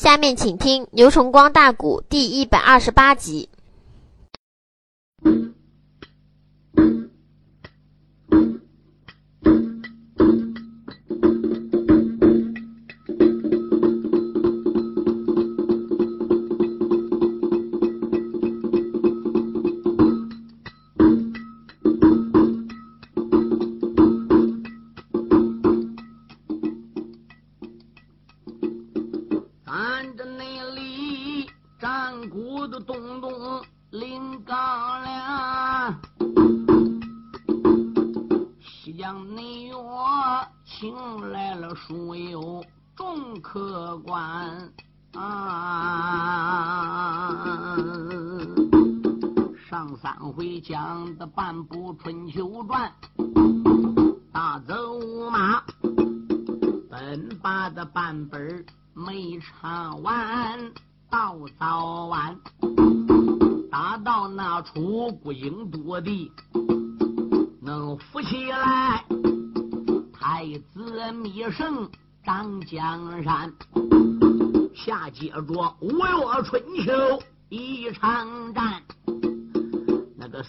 下面请听《牛崇光大鼓》第一百二十八集。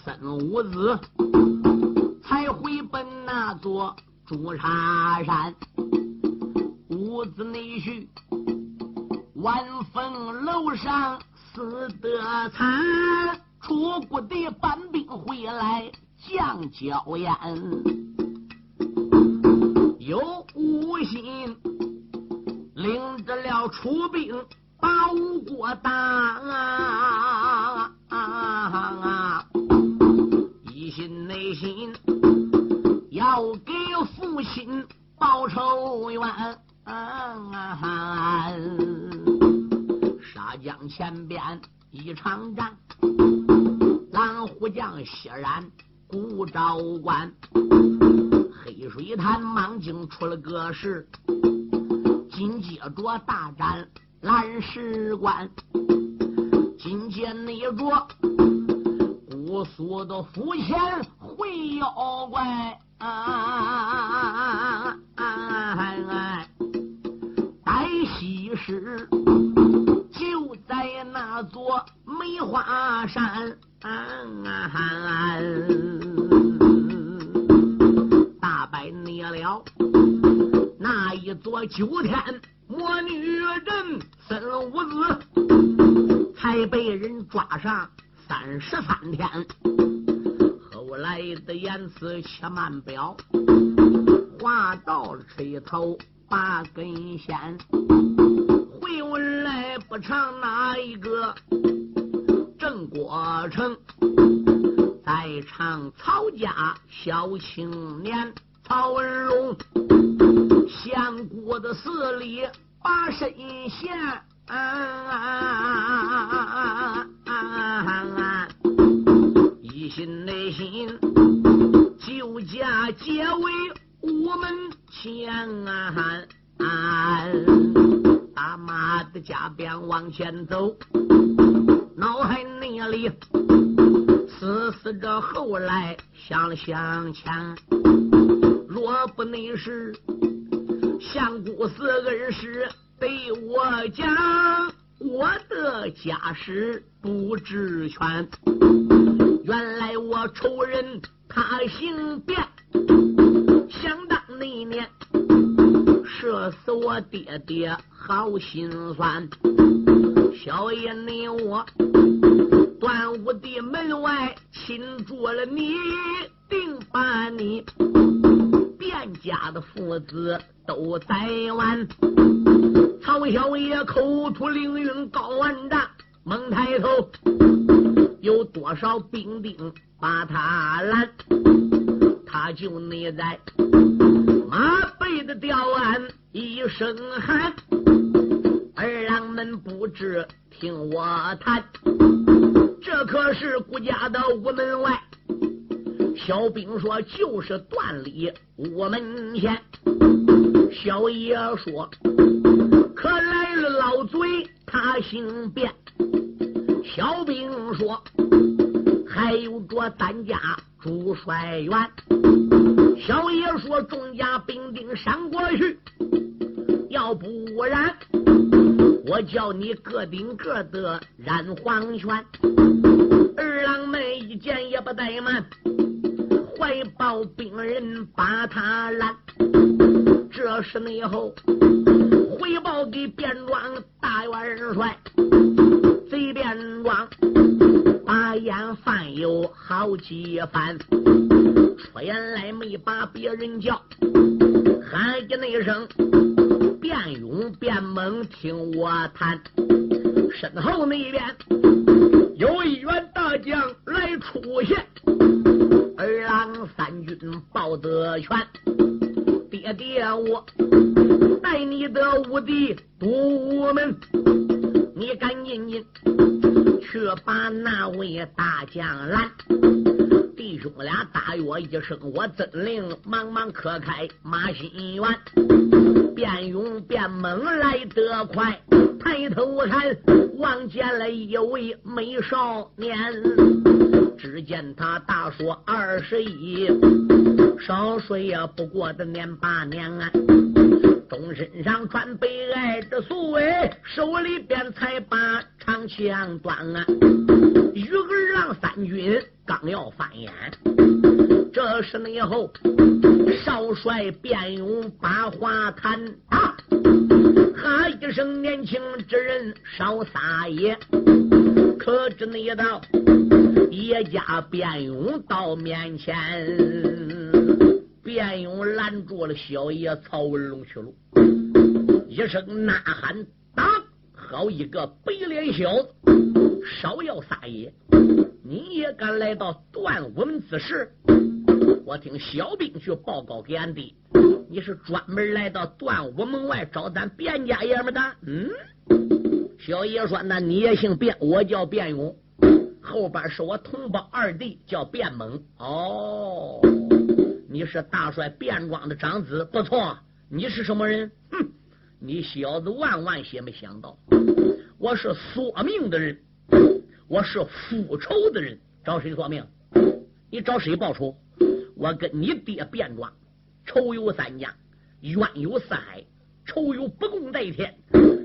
孙武子才回奔那座朱砂山。屋子内婿晚风楼上死得惨，楚国的搬兵回来降娇烟，有无心领着了楚兵把吴国打，一场战，蓝虎将血染古昭关，黑水潭莽警出了个事，紧接着大战蓝石关，紧接内着姑苏的府前会妖怪。啊啊啊！大山，大败灭了那一座九天魔女人孙武子，才被人抓上三十三天。后来的言辞且慢表，话到了吹头把根线，回文来不唱哪一个过程，在唱曹家小青年曹文龙，相国的寺里把身陷。一心内心就家结为午门前啊！大马的家边往前走，脑海内里思思着后来想想前，若不内是相公死恩师对我讲，我的家事不知全。原来我仇人他姓卞，想当那年射死我爹爹，好心酸。小爷你我端午的门外擒住了你，定把你卞家的父子都宰完。曹小爷口吐凌云高万丈，猛抬头。有多少兵丁把他拦？他就内在马背的吊鞍一声喊：“二郎们不知听我谈，这可是顾家的屋门外。”小兵说：“就是段里屋门前。”小爷说：“可来了老贼，他姓卞。”小兵说：“还有着单家朱帅元。”小爷说：“众家兵丁闪过去，要不然我叫你个顶个的染黄泉。二郎们一见也不怠慢，怀抱兵人把他拦。这时内后回报给便庄大元帅，贼便装把眼犯有好几番，出言来没把别人叫，喊一那声变勇变猛，听我谈。身后那边有一员大将来出现，二郎三军报得全。爹爹，我带你的武弟堵门，你赶紧去把那位大将拦。弟兄俩大约一声，我真灵，忙忙磕开马心元，变勇变猛来得快，抬头看，望见了一位美少年。只见他大说二十一，少说也不过的年八年啊。东身上穿悲哀的素哎，手里边才把长枪端啊。与儿郎三军刚要翻眼，这时以后少帅卞勇把话谈啊，哈一声年轻之人少撒野，可知那道。叶家卞勇到面前，卞勇拦住了小爷曹文龙去路，一声呐喊：“打！好一个白脸小子，少要撒野！你也敢来到段武门子时？我听小兵去报告给俺弟，你是专门来到段武门外找咱卞家爷们的？嗯？小爷说：那你也姓卞，我叫卞勇。”后边是我同胞二弟，叫卞猛。哦，你是大帅卞庄的长子，不错。你是什么人？哼，你小子万万些没想到，我是索命的人，我是复仇的人。找谁索命？你找谁报仇？我跟你爹卞庄仇有三家，冤有四海，仇有不共戴天。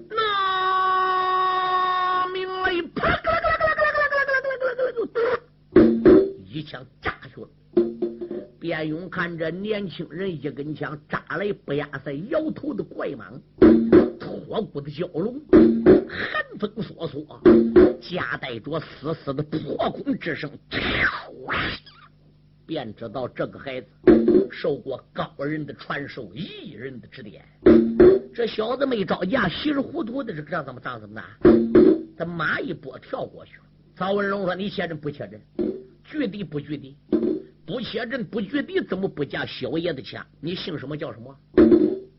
那命雷啪！一枪炸去了，卞勇看着年轻人一根枪扎来不压在摇头的怪蟒，脱骨的蛟龙，寒风烁烁，夹带着丝丝的破空之声，便知道这个孩子受过高人的传授，异人的指点。这小子没招架，稀里糊涂的，这这怎么长怎么大？他马一拨跳过去了。曹文龙说：“你切阵不切阵？”据地不据地，不切阵不据地，怎么不架小爷的钱？你姓什么叫什么？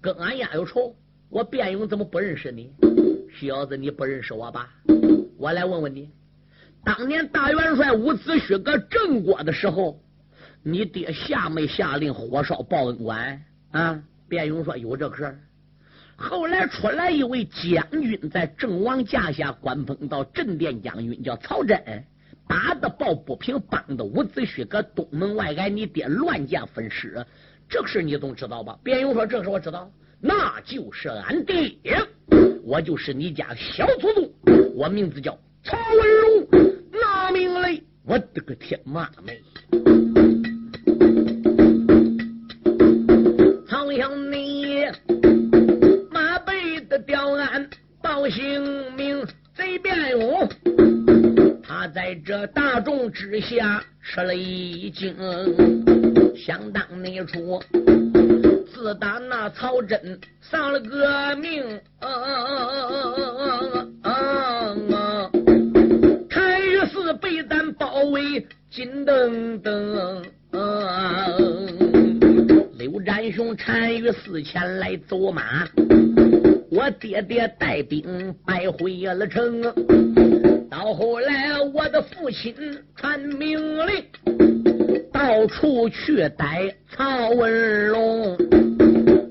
跟俺家有仇？我卞勇怎么不认识你？小子，你不认识我吧？我来问问你，当年大元帅伍子胥搁郑国的时候，你爹下没下令火烧报恩馆？啊？卞勇说有这个事儿。后来出来一位将军，在郑王驾下官封到镇殿将军，叫曹真。打的抱不平，绑的伍子胥搁东门外挨你爹乱箭分尸，这个事你总知道吧？边勇说：“这个事我知道，那就是俺爹，我就是你家小祖宗，我名字叫曹文龙，拿命来！我的个天妈们！这大众之下吃了一惊，想当那初，自打那曹真丧了个命，太岳寺被咱包围，金登登，刘占雄单于寺前来走马，我爹爹带兵败回了城。到后来，我的父亲传命令，到处去逮曹文龙。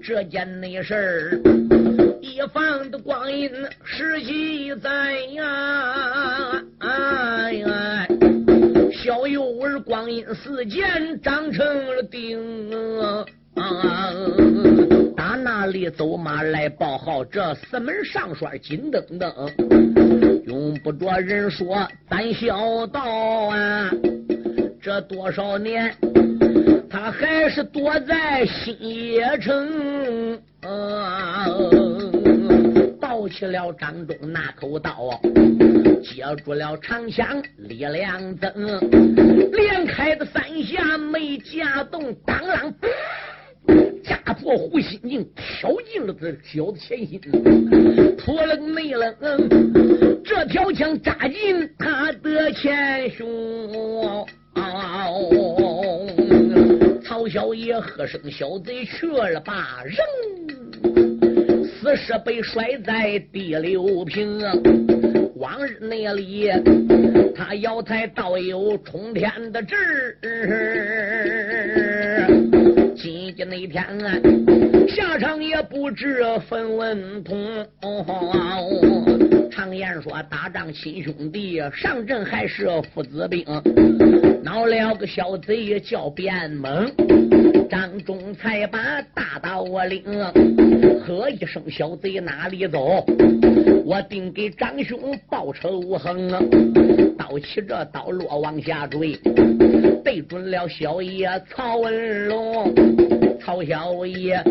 这件内事儿，一方的光阴十几载呀，哎呀，小幼儿光阴似箭，长成了钉。啊打那里走马来报号，这四门上栓金登登，用不着人说，咱小道啊，这多少年他还是躲在新野城，盗起了张忠那口刀，接住了长枪李良增，连开的三下没架动，当啷。家破护心镜挑进了这小子前心，扑棱没棱，这条枪扎进他的前胸。曹小爷喝声：“小贼去了吧！”人死尸被摔在第六平。往日那里，他要才倒有冲天的志。今天那天啊，下场也不知分文通。常言说，打仗亲兄弟，上阵还是父子兵。闹了个小贼叫卞猛，张忠才把大刀我领，喝一声小贼哪里走？我定给张兄报仇恨。刀起这刀落往下坠，对准了小爷曹文龙。曹小爷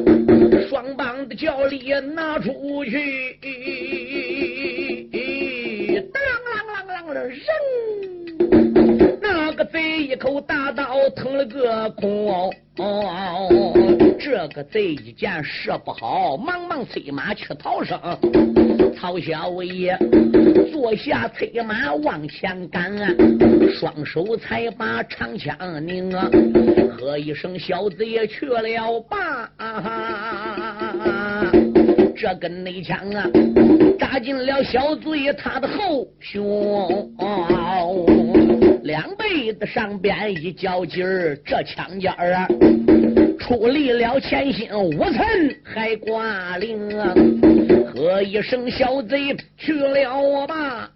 双棒的脚力拿出去，当啷啷啷啷扔。贼一口大刀腾了个空，这个贼一见射不好，忙忙催马去逃生。曹小爷坐下催马往前赶，双手才把长枪拧啊，喝一声小子也去了吧。这根内枪啊，扎进了小贼他的后胸，两背的上边一较劲儿，这枪尖儿啊，出力了前心五寸还挂铃，喝一声小贼去了吧，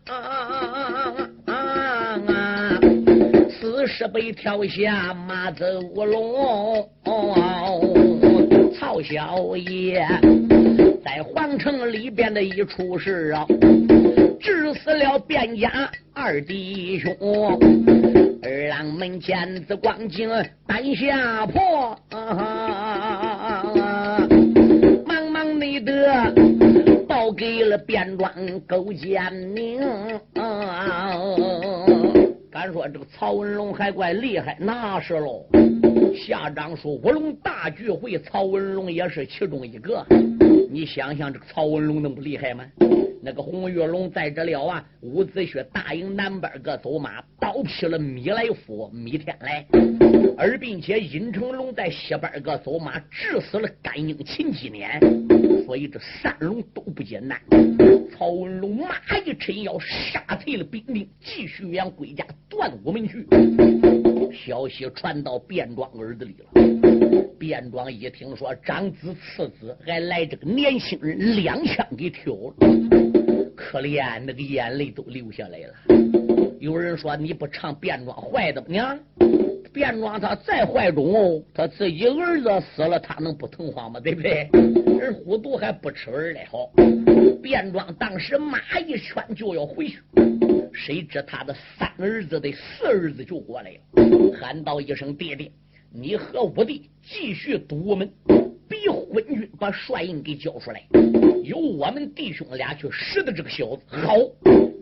死尸被跳下马走龙。哦曹小爷在皇城里边的一出事啊，致死了卞家二弟兄，二郎门前子光景胆下破，忙忙内得报给了卞庄勾践明。敢说这个曹文龙还怪厉害，那是喽。下章说五龙大聚会，曹文龙也是其中一个。你想想，这个曹文龙能不厉害吗？那个红玉龙在这了啊，伍子胥大营南边个走马，倒劈了米来福、米天来，而并且尹成龙在西边个走马，致死了甘英、秦继年，所以这三龙都不简单。曹文龙马一沉腰，杀退了兵丁，继续往归家断武门去。消息传到卞庄耳子里了。卞庄一听说长子次子还来这个年轻人，两枪给挑了，可怜那个眼泪都流下来了。有人说你不唱卞庄坏的娘，卞庄他再坏种，他自己儿子死了，他能不疼慌吗？对不对？人虎毒还不吃儿嘞好。卞庄当时马一圈就要回去。谁知他的三儿子的四儿子就过来了，喊道一声：“爹爹，你和五弟继续堵我们，逼昏君把帅印给交出来，由我们弟兄俩去识的这个小子。好，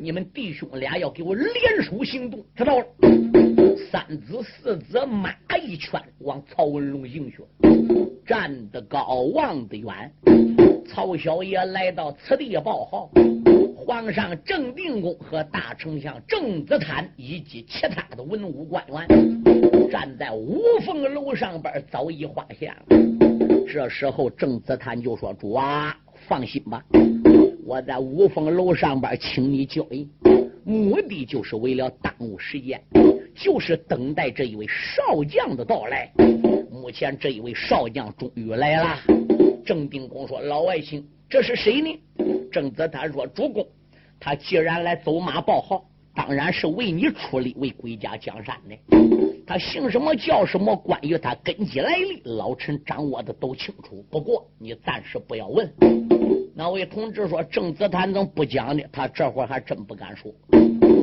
你们弟兄俩要给我联手行动，知道了？”三子四子马一圈往曹文龙迎去，站得高望得远。曹小爷来到此地报号。皇上郑定公和大丞相郑子坦以及其他的文武官员站在五凤楼上边，早已画下。这时候，郑子坦就说：“主啊，放心吧，我在五凤楼上边请你交易，目的就是为了耽误时间，就是等待这一位少将的到来。目前，这一位少将终于来了。”郑定公说：“老爱卿，这是谁呢？”郑子坦说：“主公。”他既然来走马报号，当然是为你出力，为归家江山的。他姓什么叫什么，关于他根基来历，老臣掌握的都清楚。不过你暂时不要问。那位同志说：“郑子坦怎么不讲呢？”他这会儿还真不敢说，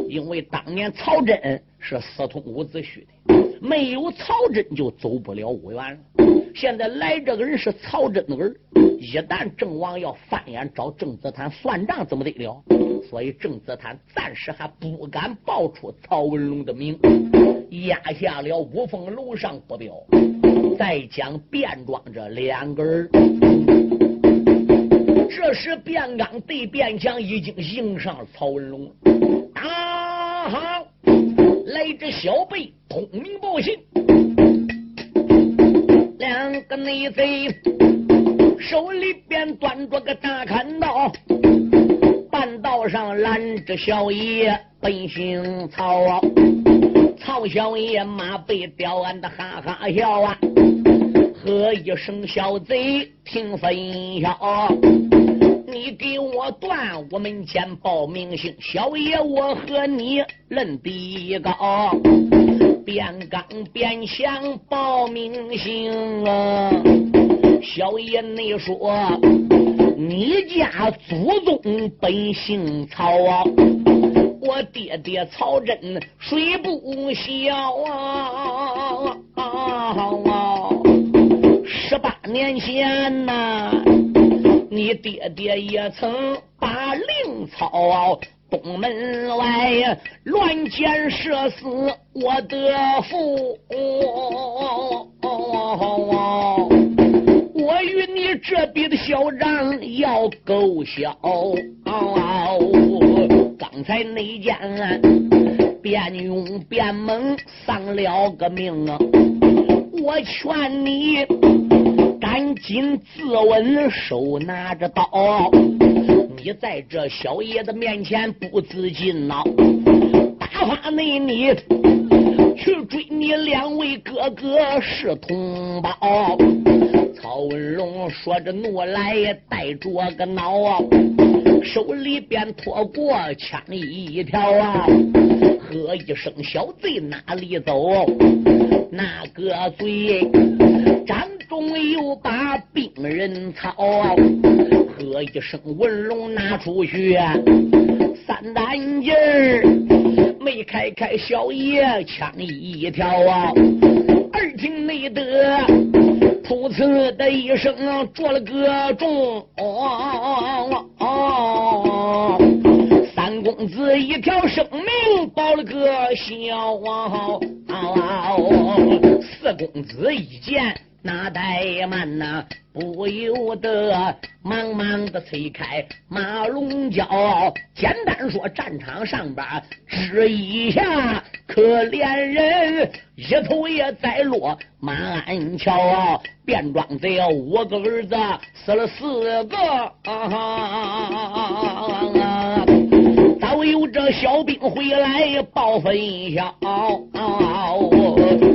因为当年曹真是私通伍子胥的，没有曹真就走不了五原了。现在来这个人是曹真的儿，一旦郑王要翻眼找郑子坦算账，怎么得了？所以郑子坦暂时还不敢报出曹文龙的名。压下了五凤楼上不表，再将便装这两个人。这时便刚对便强已经迎上曹文龙，啊哈！来这小辈通明报信，两个内贼手里边端着个大砍刀，半道上拦着小爷奔行曹。曹小爷马被吊鞍的哈哈笑啊，喝一声小贼听分晓，你给我断我门前报名姓，小爷我和你论比高，边刚边想报名姓啊，小爷你说你家祖宗本姓曹啊。我爹爹曹真谁不孝啊？十八年前呐，你爹爹也曾把令曹东门外乱箭射死我的父。我与你这笔的小账要勾销。刚才那件变勇变猛丧了个命啊！我劝你赶紧自刎，手拿着刀，你在这小爷的面前不自禁呐！打发那你去追你两位哥哥是同胞。曹文龙说着怒来，带着个恼啊！手里边拖过枪一条啊，喝一声小贼哪里走？那个嘴掌中又把病人操，喝一声文龙拿出去三担劲儿，没开开小爷枪一条啊，耳听内得噗呲的一声着了个中。公子一条生命保了个小，四公子一见那怠慢呐，不由得忙忙的催开马龙蛟。简单说，战场上边支一下，可怜人一头也栽落马鞍桥。便装贼五个儿子死了四个。有这小兵回来报分晓，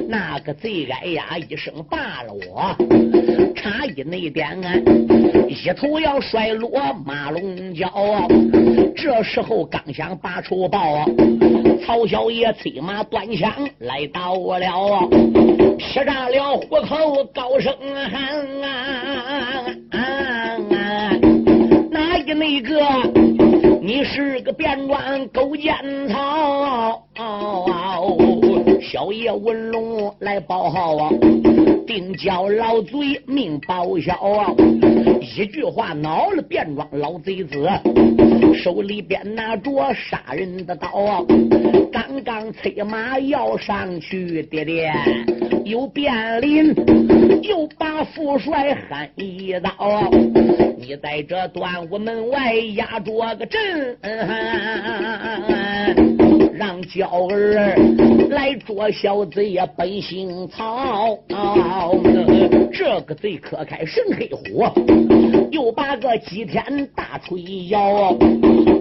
那个贼哎呀一声罢了我，差一那点啊一头要摔落马龙角。这时候刚想拔出报，曹小爷催马端枪来到了，劈炸了虎口高声喊啊。啊啊！哪一那个？你是个变装狗奸曹，小爷文龙来报号啊！定叫老贼命报销啊！一句话恼了变装老贼子，手里边拿着杀人的刀啊！刚刚催马要上去，爹爹又变脸，又把副帅喊一刀。你在这端午门外压着个阵，让娇儿来捉小贼呀！本姓曹，这个贼可开神黑火，又把个几天大锤摇，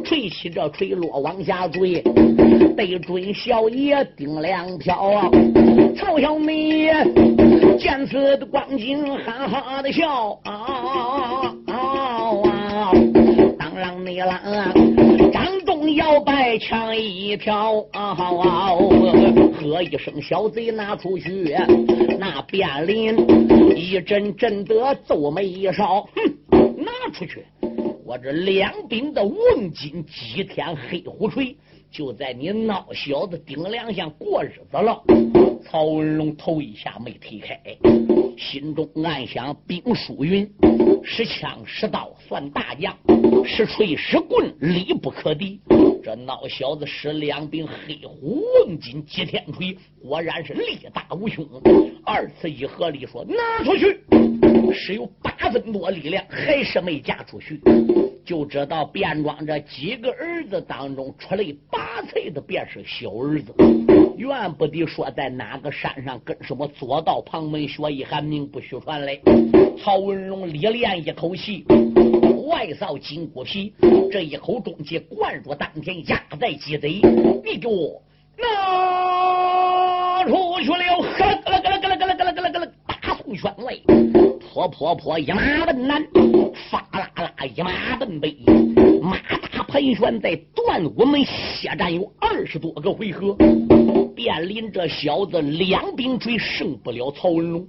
锤起这锤落往下坠，得准小爷顶两条。曹小妹见此的光景，哈哈的笑啊啊。当啷你啷，张摇摆枪一条，喝一声小贼拿出去，那便林一阵阵的皱眉一烧，哼，拿出去！我这两柄的瓮金几天黑虎锤，就在你孬小子顶梁上过日子了。曹文龙头一下没推开，心中暗想：兵书云，使枪使刀算大将，使锤使棍力不可敌。这孬小子使两柄黑虎瓮金接天锤，果然是力大无穷。二次一合力说：“拿出去！”是有八分多力量，还是没嫁出去。就知道便装这几个儿子当中出类拔萃的，便是小儿子。怨不得说在哪个山上跟什么左道旁门学艺，还名不虚传嘞。曹文龙历练一口气，外扫筋骨皮，这一口中气灌入丹田，压在鸡贼，你给我拿出去了！咯啦咯啦咯啦咯啦咯啦咯啦咯啦，大宋宣威，泼泼泼，一马奔南，发啦啦，一马奔北，马大盘旋在断武门血战有二十多个回合。卞林这小子两柄锤胜不了曹文龙，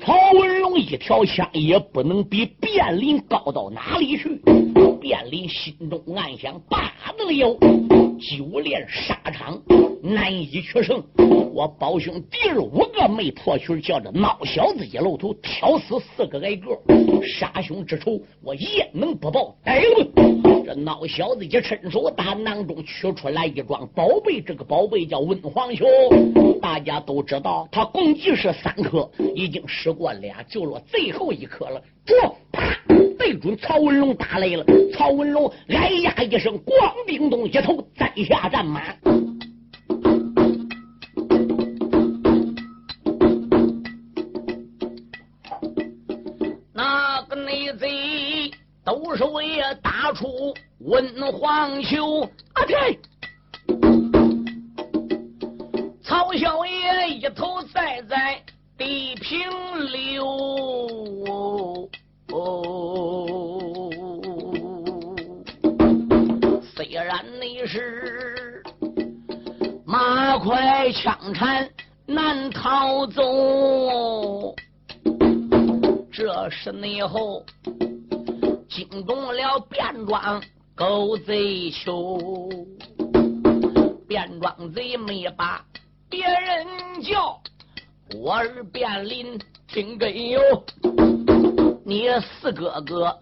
曹文龙一条枪也不能比卞林高到哪里去。卞林心中暗想：罢得了，九连沙场难以取胜。我宝兄第二五个没破群，叫这孬小子一露头，挑死四个挨个，杀兄之仇我焉能不报？哎呦！这孬小子一伸手，打囊中取出来一桩宝贝，这个宝贝叫温黄球。大家都知道，他共计是三颗，已经使过俩，就落最后一颗了。着，啪，对准曹文龙打来了。曹文龙哎呀一声，咣叮咚，一头栽下战马。那个内贼。都是为打出温黄球，啊天！曹小爷一头栽在地平快枪缠难逃走，这是内后。惊动了便庄狗贼囚，卞庄贼没把别人叫，我儿卞林听根由，你四哥哥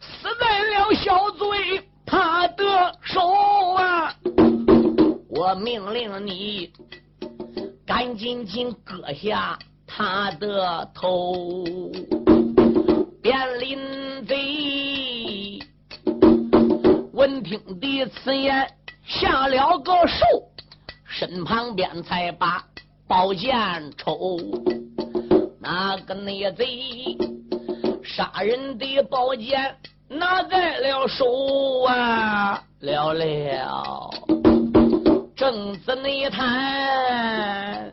死在了小贼他的手啊！我命令你赶紧紧割下他的头，便林贼。闻听的此言，下了个手，身旁边才把宝剑抽。那个内贼杀人的宝剑拿在了手啊，了了。正子内滩，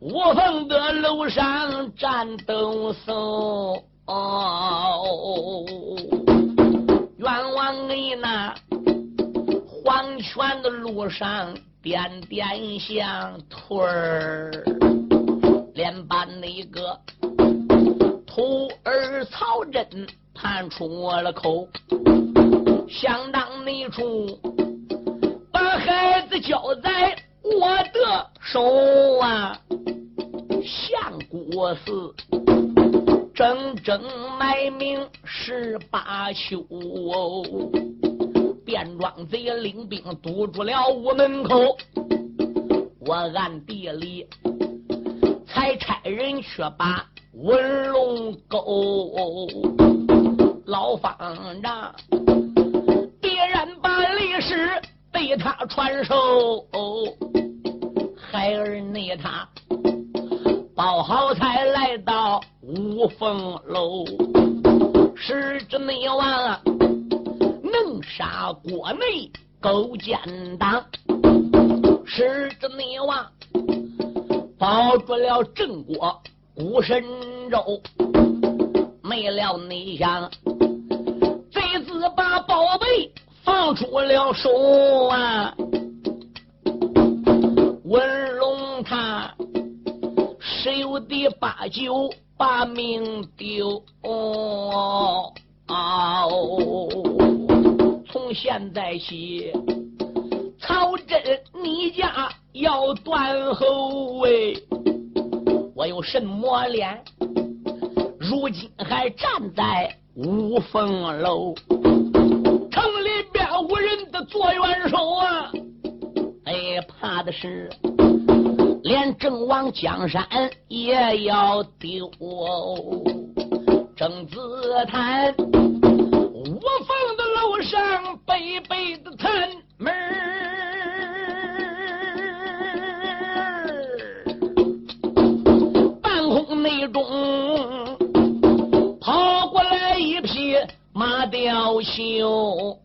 我方的楼上战斗手。冤枉你那黄泉的路上点点响腿儿，连把那个徒儿曹真判出了口，想当那处孩子交在我的手啊，相国寺。整整埋名十八秋，便装贼领兵堵住了屋门口，我暗地里才差人去把文龙勾，老方丈必然把历史被他传授，哦孩儿内他。包好才来到五凤楼，是这内王能杀国内勾奸党，是之内王保住了郑国古神州，没料内想贼子把宝贝放出了手啊！文龙他十有的八九把命丢哦！从现在起，曹真你家要断后哎！我有什么脸？如今还站在五凤楼，做元首啊！哎，怕的是连正王江山也要丢。正自叹，五凤的楼上背背的探门半空内中马雕秀。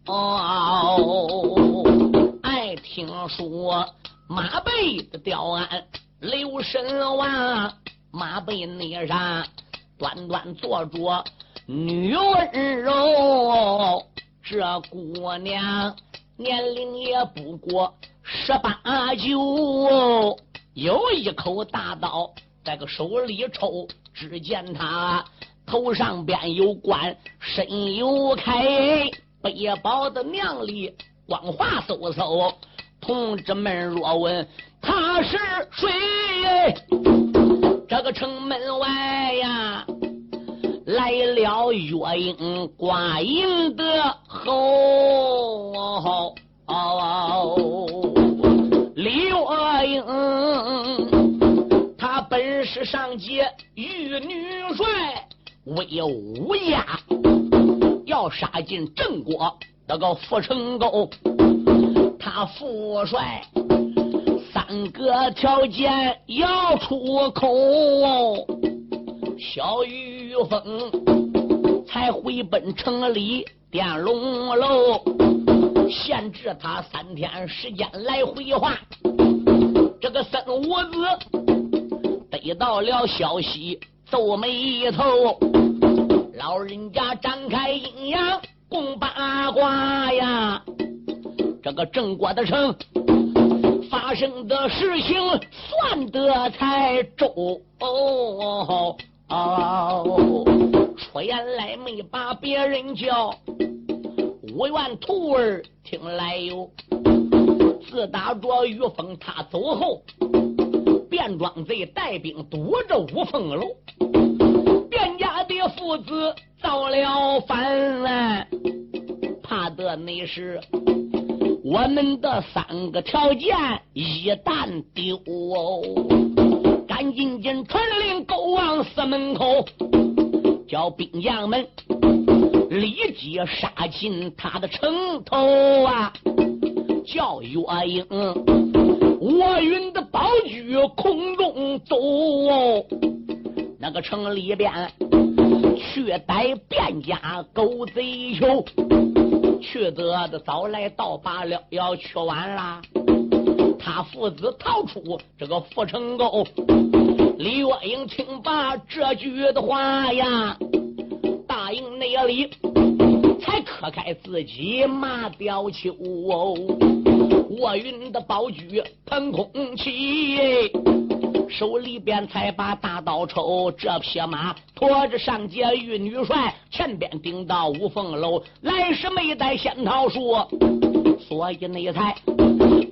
听说马背的雕鞍刘神王，马背那上端端坐着女温柔，这姑娘年龄也不过十八九，有一口大刀在个手里抽，只见她头上边有冠，身有铠，背包的娘里光华嗖嗖。同志们若问他是谁？这个城门外呀，来了月英挂银的后，李月英，他本是上界玉女帅，威武家，要杀进郑国那个阜成沟。他父帅三个条件要出口，小玉凤才回奔城里点龙楼，限制他三天时间来回话。这个孙五子得到了消息，皱眉头，老人家展开阴阳共八卦呀。这个郑国的城发生的事情算得才周哦,哦,哦,哦，出言来没把别人叫，五元徒儿听来有。自打着于峰他走后，卞庄贼带兵堵着五凤楼，卞家的父子遭了反，怕的那是。我们的三个条件一旦丢，赶紧紧传令勾往寺门口，叫兵将们立即杀进他的城头啊！叫岳英、我云的宝驹空中走，那个城里边去逮卞家狗贼囚。去得的早来到罢了，要去晚了。他父子逃出这个阜成沟，李月英听罢这句的话呀，大营内里才磕开自己马吊球，卧云的宝驹腾空起。手里边才把大刀抽，这匹马驮着上街玉女帅，前边顶到五凤楼，来时没带仙桃树，所以那才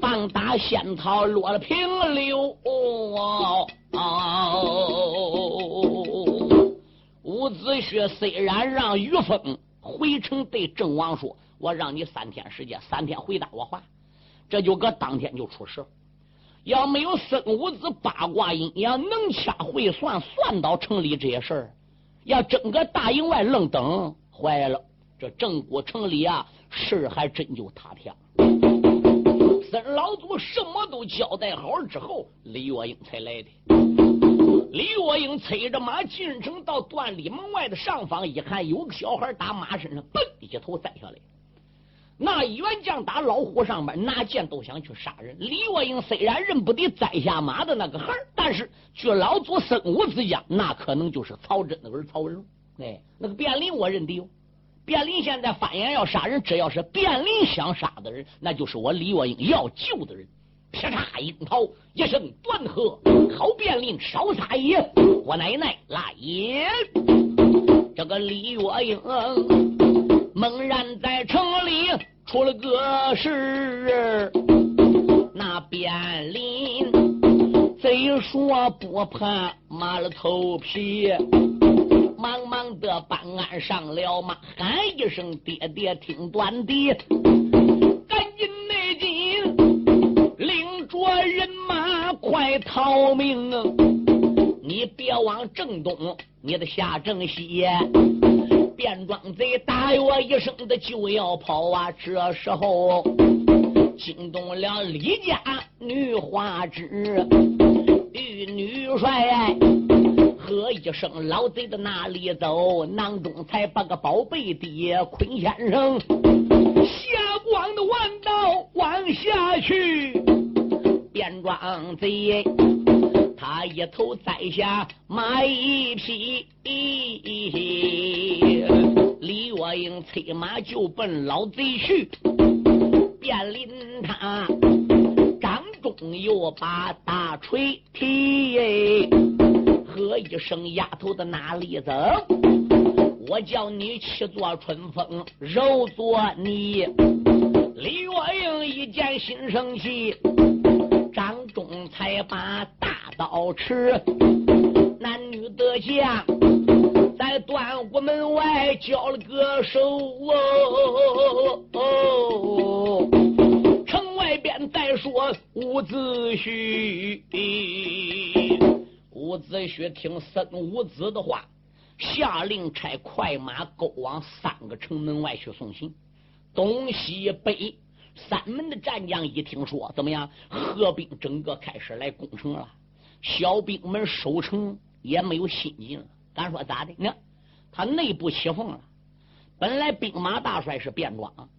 棒打仙桃落了平流。伍子胥虽然让于峰回城对郑王说：“我让你三天时间，三天回答我话。”这就搁当天就出事。要没有孙武子八卦阴阳能掐会算，算到城里这些事儿，要整个大营外愣等，坏了，这郑国城里啊，事儿还真就塌天。孙老祖什么都交代好了之后，李月英才来的。李月英催着马进城，到段里门外的上方一看，有个小孩打马身上，嘣一头栽下来。那元将打老虎上面拿剑都想去杀人。李月英虽然认不得栽下马的那个孩儿但是据老祖孙武子讲，那可能就是曹真的儿曹文龙。哎，那个卞林我认得哟，卞林现在翻眼要杀人，只要是卞林想杀的人，那就是我李月英要救的人。劈叉樱桃一声断喝，好卞林少撒野，我奶奶来也！这个李月英猛然在城里出了个事，那边林贼说不怕马了头皮。忙忙的办案上了马，喊一声爹爹听断的，赶紧内紧，领着人马快逃命啊！你别往正东，你得下正西。便装贼大约一声的就要跑啊！这时候惊动了李家女花枝，玉女帅。喝一声，老贼的哪里走？囊中才把个宝贝的坤先生下光的弯道往下去，便装贼，他一头栽下马一匹，李月英催马就奔老贼去，便临他掌中有把大锤提。喝一声，丫头的哪里走？我叫你去做春风，揉做泥。李月英一见心生气，掌中才把大刀持，男女的将在端午门外交了个手。哦，城外边再说伍子胥。伍子胥听孙武子的话，下令差快马勾往三个城门外去送信。东西北三门的战将一听说，怎么样？合兵整个开始来攻城了。小兵们守城也没有心劲了。敢说咋的？你看他内部起哄了。本来兵马大帅是卞庄，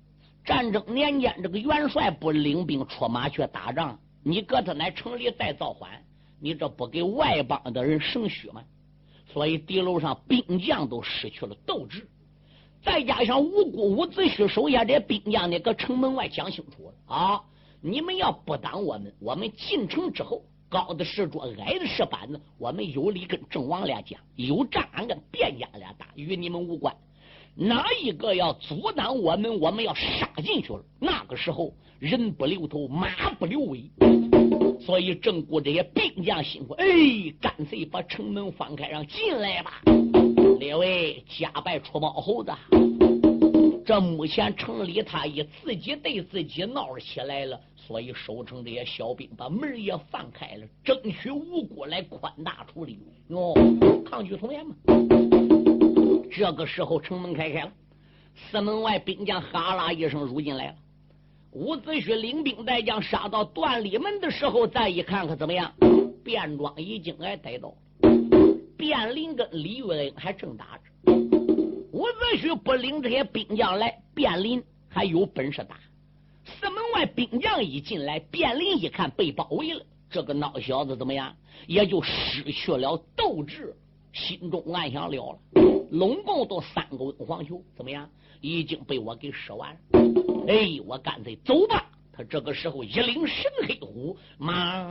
战争年间这个元帅不领兵出马去打仗，你搁他那城里再造反。你这不给外邦的人省虚吗？所以敌楼上兵将都失去了斗志，再加上无辜伍子胥手下这兵将呢，搁城门外讲清楚了啊！你们要不挡我们，我们进城之后，高的是桌，矮的是板子，我们有理跟郑王俩讲，有仗俺跟卞家俩打，与你们无关。哪一个要阻挡我们，我们要杀进去了。那个时候，人不留头，马不留尾。所以正顾这些兵将辛苦，哎，干脆把城门放开，让进来吧。列位家败出包猴子，这目前城里他以自己对自己闹起来了，所以守城这些小兵把门也放开了，争取无辜来宽大处理。哦，抗拒从严嘛。这个时候城门开开了，四门外兵将哈啦一声入进来了。伍子胥领兵带将杀到段里门的时候，再一看，可怎么样？便装已经挨逮到，卞林跟李月英还正打着。伍子胥不领这些兵将来，卞林还有本事打。四门外兵将一进来，卞林一看被包围了，这个孬小子怎么样？也就失去了斗志，心中暗想了了，拢共都三个黄球，怎么样？已经被我给使完了。哎，我干脆走吧。他这个时候一领神黑虎，忙，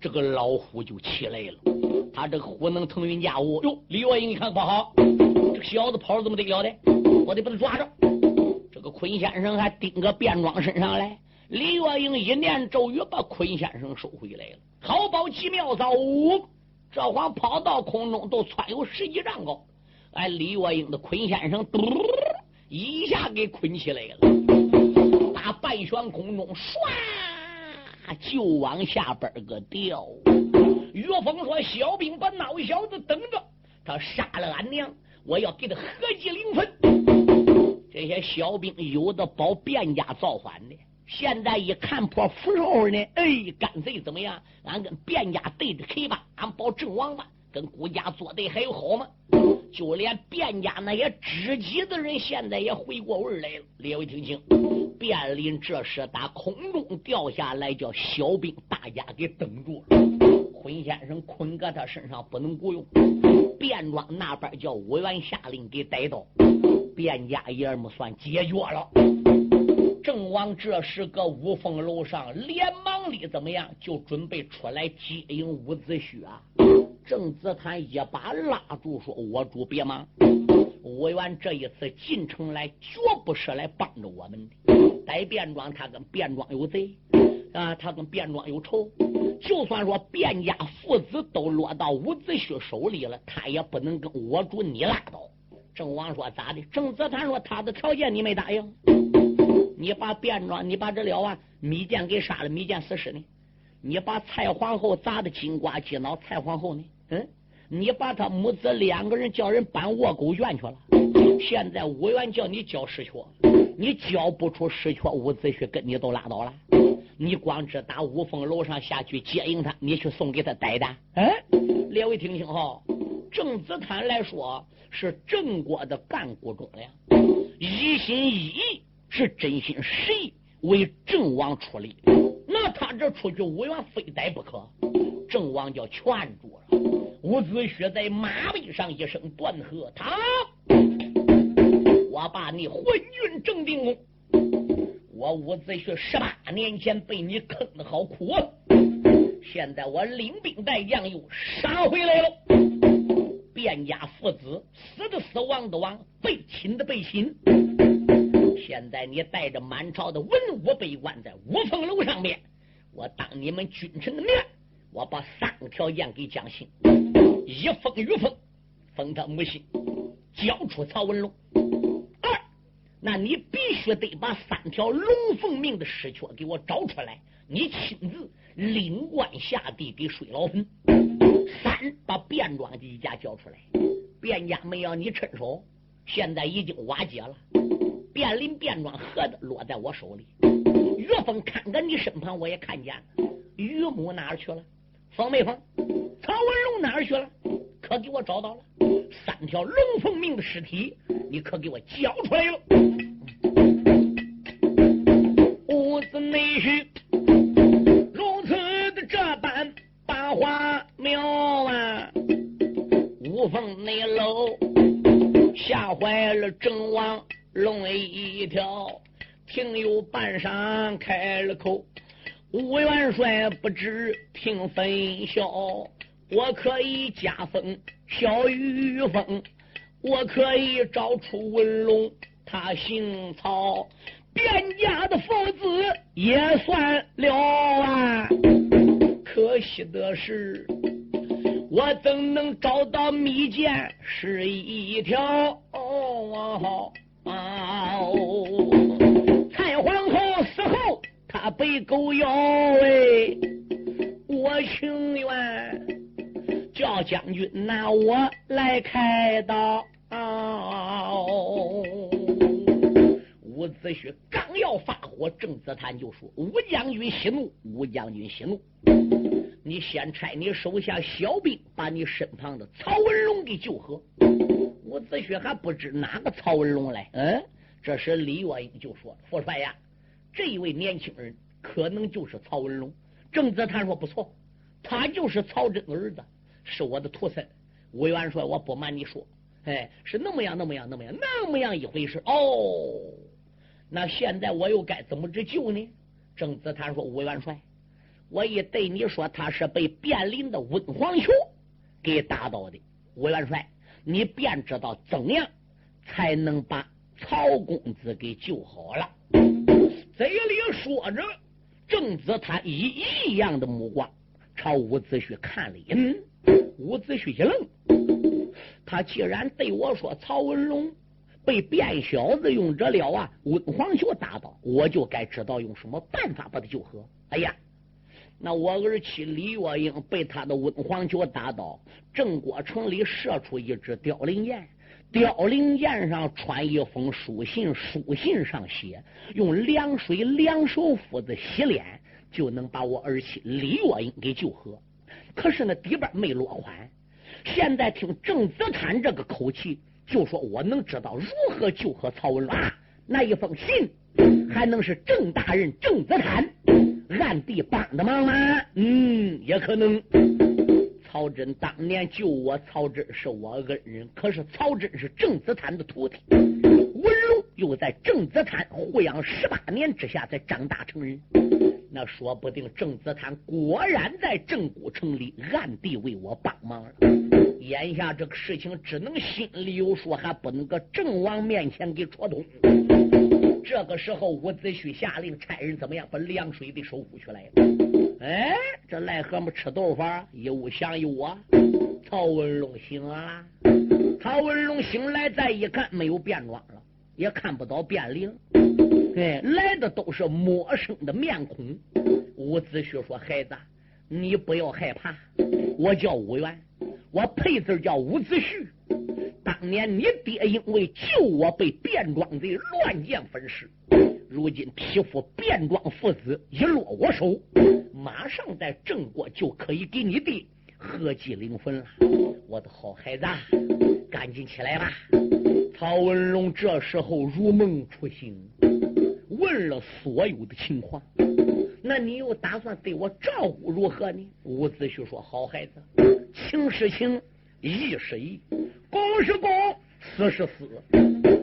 这个老虎就起来了。他这个虎能腾云驾雾。哟，李月英，一看不好，这小子跑的怎么得了的？我得把他抓着。这个坤先生还顶个便装身上来。李月英一念咒语，把坤先生收回来了。好宝奇妙招，这会跑到空中都窜有十几丈高。哎，李月英的坤先生嘟。一下给捆起来了，半悬空中，唰就往下边个掉。岳峰说：“小兵把孬小子等着，他杀了俺娘，我要给他合计灵分。”这些小兵有的保卞家造反的，现在一看破符咒呢，哎，干脆怎么样？俺跟卞家对着 K 吧，俺保阵亡吧。跟顾家作对还有好吗？就连卞家那些知己的人，现在也回过味来了。列位听清，卞林这是打空中掉下来，叫小兵大家给等住了。坤先生坤哥他身上不能雇佣。卞庄那边叫武元下令给逮到，卞家爷们算解决了。郑王这时搁五凤楼上，连忙里怎么样？就准备出来接应伍子胥啊。郑子坦一把拉住，说：“我主别忙，武元这一次进城来，绝不是来帮着我们的。逮卞庄，他跟卞庄有贼啊，他跟卞庄有仇。就算说卞家父子都落到伍子胥手里了，他也不能跟我主你拉倒。”郑王说：“咋的？”郑子坦说：“他的条件你没答应，你把卞庄，你把这了啊，米建给杀了，米建死尸呢？你把蔡皇后砸的金瓜鸡脑，蔡皇后呢？”嗯，你把他母子两个人叫人搬卧狗院去了。现在武元叫你交石阙，你交不出石阙，伍子胥跟你都拉倒了。你光知打五凤楼上下去接应他，你去送给他逮的。哎，列位听清哈，郑子坦来说是郑国的干股忠良，一心一意是真心实意为郑王出力。那他这出去，武元非逮不可。郑王叫劝住了，伍子胥在马背上一声断喝：“他，我把你昏君正定公，我伍子胥十八年前被你坑的好苦啊！现在我领兵带将又杀回来了，卞家父子死的死，亡的亡，被擒的被擒。现在你带着满朝的文武百官在五凤楼上面，我当你们君臣的面。”我把三条件给蒋信，一封于封，封他母亲，交出曹文龙。二，那你必须得把三条龙凤命的尸缺给我找出来，你亲自领官下地给水老坟。三，把卞庄的一家交出来，卞家没要你趁手，现在已经瓦解了。便林便庄盒子落在我手里。岳峰看看你身旁，我也看见了。于母哪儿去了？方没封？曹文龙哪儿去了？可给我找到了三条龙凤命的尸体，你可给我交出来了。屋子内是帅不知听分晓，我可以加封小玉凤，我可以找出文龙，他姓曹，卞家的父子也算了啊。可惜的是，我怎能找到密饯是一条？哦蔡皇后死后。他被狗咬哎，我情愿叫将军拿我来开刀。啊伍子胥刚要发火，郑子坦就说：“吴将军息怒，吴将军息怒，你先差你手下小兵把你身旁的曹文龙给救活。”伍子胥还不知哪个曹文龙来。嗯，这时李月英就说：“副帅呀。”这一位年轻人可能就是曹文龙。郑子坦说：“不错，他就是曹真儿子，是我的徒孙。”吴元帅，我不瞒你说，哎，是那么样，那么样，那么样，那么样一回事。哦，那现在我又该怎么着救呢？郑子坦说：“吴元帅，我一对你说，他是被卞林的温黄球给打倒的。吴元帅，你便知道怎样才能把曹公子给救好了。”嘴里说着，郑子他以异样的目光朝伍子胥看了一眼。伍子胥一愣，他既然对我说曹文龙被变小子用这了啊温黄球打倒，我就该知道用什么办法把他救活。哎呀，那我儿妻李月英被他的温黄球打倒，郑国城里射出一支凋零箭。凋零剑上穿一封书信，书信上写：用凉水凉手斧子洗脸，就能把我儿妻李月英给救活。可是那底边没落款。现在听郑子坦这个口气，就说我能知道如何救活曹文龙。那一封信还能是郑大人郑子坦暗地帮的忙吗？嗯，也可能。曹真当年救我，曹真是我恩人。可是曹真是郑子坦的徒弟，文龙又在郑子坦护养十八年之下才长大成人。那说不定郑子坦果然在郑国城里暗地为我帮忙了。眼下这个事情只能心里有数，还不能搁郑王面前给戳通。这个时候，伍子胥下令差人怎么样把凉水的收复去来了。哎，这癞蛤蟆吃豆腐，又想又我。曹文龙醒了，曹文龙醒来再一看，没有变装了，也看不到变灵。哎，来的都是陌生的面孔。伍子胥说：“孩子，你不要害怕，我叫伍元，我配字叫伍子胥。”当年你爹因为救我被卞庄贼乱箭分尸，如今匹夫卞庄父子一落我手，马上在郑国就可以给你爹合祭灵魂了。我的好孩子，赶紧起来吧！曹文龙这时候如梦初醒，问了所有的情况。那你又打算对我照顾如何呢？伍子胥说：“好孩子，情是情，义是义。”公是公，死是死。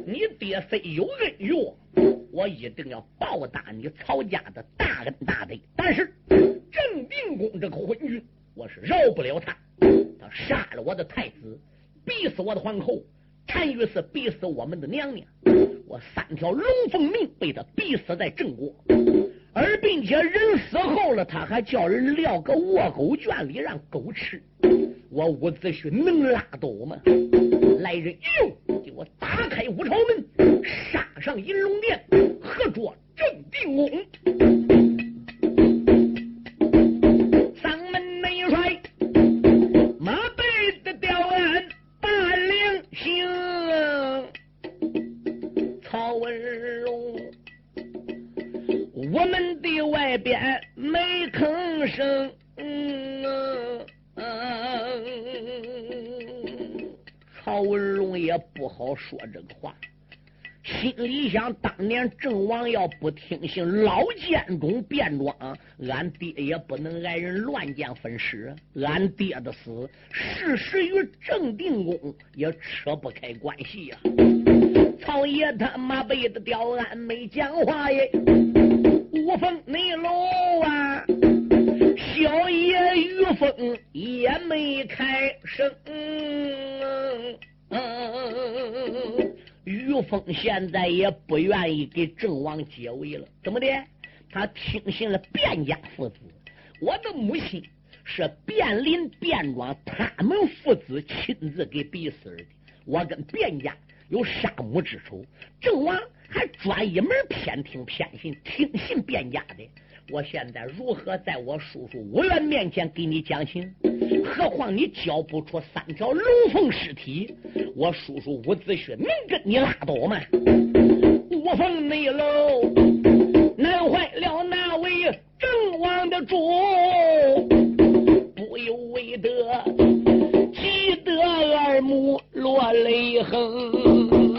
你爹虽有恩于我，我一定要报答你曹家的大恩大德。但是郑定公这个昏君，我是饶不了他。他杀了我的太子，逼死我的皇后，单于是逼死我们的娘娘。我三条龙凤命被他逼死在郑国，而并且人死后了，他还叫人撂个卧狗圈里让狗吃。我伍子胥能拉倒吗？来人，哟，给我打开五朝门，杀上银龙殿，合捉郑定公。也不好说这个话，心里想：当年郑王要不听信老奸种变装，俺爹也不能挨人乱箭分尸。俺爹的死，事实与郑定公也扯不开关系呀。曹爷他妈背的吊案没讲话耶，无风内楼啊，小爷于峰也没开声。嗯，于峰现在也不愿意给郑王解围了。怎么的？他听信了卞家父子。我的母亲是卞林、卞庄他们父子亲自给逼死的。我跟卞家有杀母之仇。郑王还专一门偏听偏信，听信卞家的。我现在如何在我叔叔吴元面前给你讲情？何况你交不出三条龙凤尸体，我叔叔伍子胥能跟你拉倒吗？五凤内楼难坏了那位郑王的主，不由为得急得二目落泪横。